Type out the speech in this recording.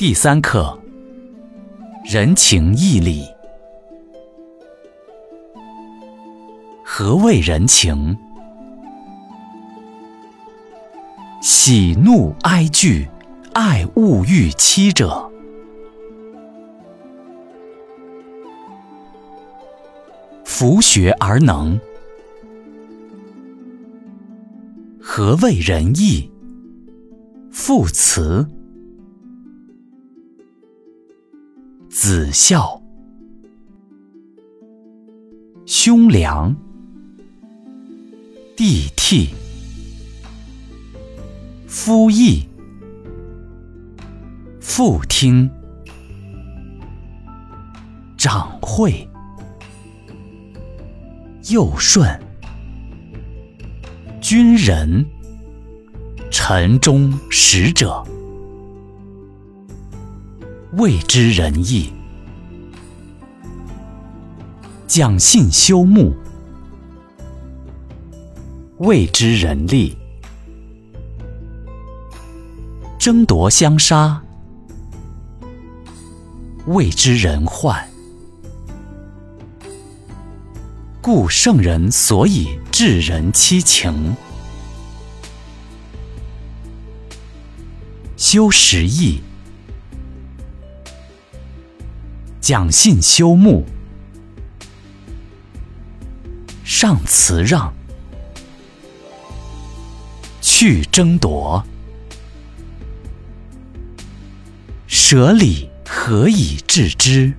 第三课：人情义理。何谓人情？喜怒哀惧，爱恶欲戚者，弗学而能。何谓仁义？父慈。子孝，兄良，弟悌，夫义，父听，长惠，幼顺，君仁，臣忠，使者。谓之仁义，讲信修睦；谓之仁利，争夺相杀；谓之仁患。故圣人所以治人七情，修十义。讲信修睦，上辞让，去争夺，舍礼何以致之？